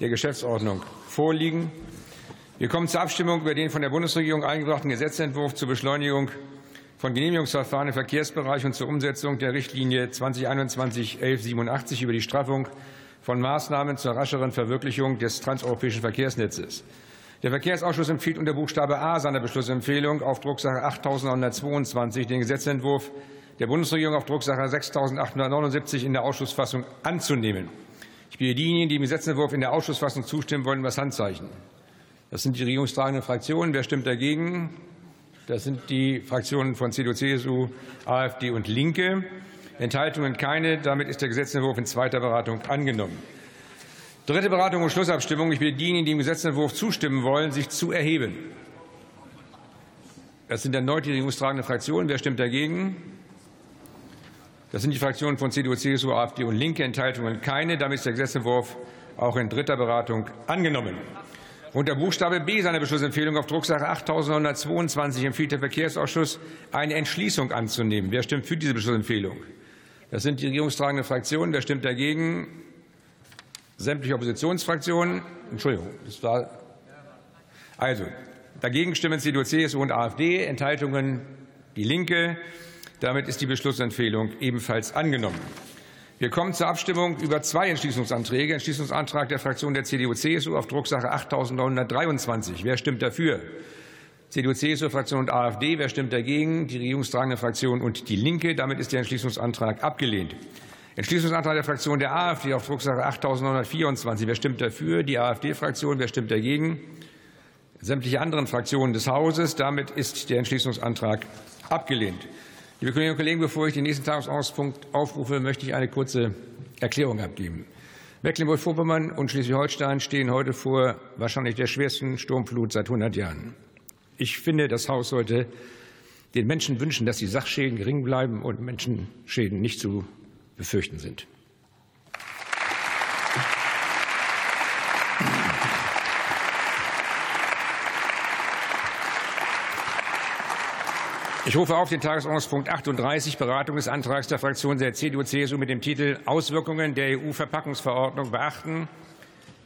der Geschäftsordnung vorliegen. Wir kommen zur Abstimmung über den von der Bundesregierung eingebrachten Gesetzentwurf zur Beschleunigung von Genehmigungsverfahren im Verkehrsbereich und zur Umsetzung der Richtlinie 2021-1187 über die Straffung von Maßnahmen zur rascheren Verwirklichung des transeuropäischen Verkehrsnetzes. Der Verkehrsausschuss empfiehlt unter Buchstabe A seiner Beschlussempfehlung auf Drucksache 8922 den Gesetzentwurf der Bundesregierung auf Drucksache 6879 in der Ausschussfassung anzunehmen. Bitte diejenigen, die dem Gesetzentwurf in der Ausschussfassung zustimmen wollen, das Handzeichen. Das sind die regierungstragenden Fraktionen. Wer stimmt dagegen? Das sind die Fraktionen von CDU, CSU, AfD und Linke. Enthaltungen keine. Damit ist der Gesetzentwurf in zweiter Beratung angenommen. Dritte Beratung und Schlussabstimmung. Ich bitte diejenigen, die dem Gesetzentwurf zustimmen wollen, sich zu erheben. Das sind erneut die regierungstragenden Fraktionen. Wer stimmt dagegen? Das sind die Fraktionen von CDU, CSU, AfD und Linke. Enthaltungen keine. Damit ist der Gesetzentwurf auch in dritter Beratung angenommen. Unter Buchstabe B seiner Beschlussempfehlung auf Drucksache 8122 empfiehlt der Verkehrsausschuss, eine Entschließung anzunehmen. Wer stimmt für diese Beschlussempfehlung? Das sind die regierungstragenden Fraktionen. Wer stimmt dagegen? Sämtliche Oppositionsfraktionen. Entschuldigung, das war also dagegen stimmen CDU, CSU und AfD. Enthaltungen die Linke. Damit ist die Beschlussempfehlung ebenfalls angenommen. Wir kommen zur Abstimmung über zwei Entschließungsanträge. Entschließungsantrag der Fraktion der CDU-CSU auf Drucksache 8923. Wer stimmt dafür? CDU-CSU-Fraktion und AfD. Wer stimmt dagegen? Die regierungstragende Fraktion und die Linke. Damit ist der Entschließungsantrag abgelehnt. Entschließungsantrag der Fraktion der AfD auf Drucksache 8924. Wer stimmt dafür? Die AfD-Fraktion. Wer stimmt dagegen? Sämtliche anderen Fraktionen des Hauses. Damit ist der Entschließungsantrag abgelehnt. Liebe Kolleginnen und Kollegen, bevor ich den nächsten Tagesordnungspunkt aufrufe, möchte ich eine kurze Erklärung abgeben. Mecklenburg-Vorpommern und Schleswig-Holstein stehen heute vor wahrscheinlich der schwersten Sturmflut seit 100 Jahren. Ich finde, das Haus sollte den Menschen wünschen, dass die Sachschäden gering bleiben und Menschenschäden nicht zu befürchten sind. Ich rufe auf den Tagesordnungspunkt 38, Beratung des Antrags der Fraktion der CDU-CSU mit dem Titel Auswirkungen der EU-Verpackungsverordnung beachten.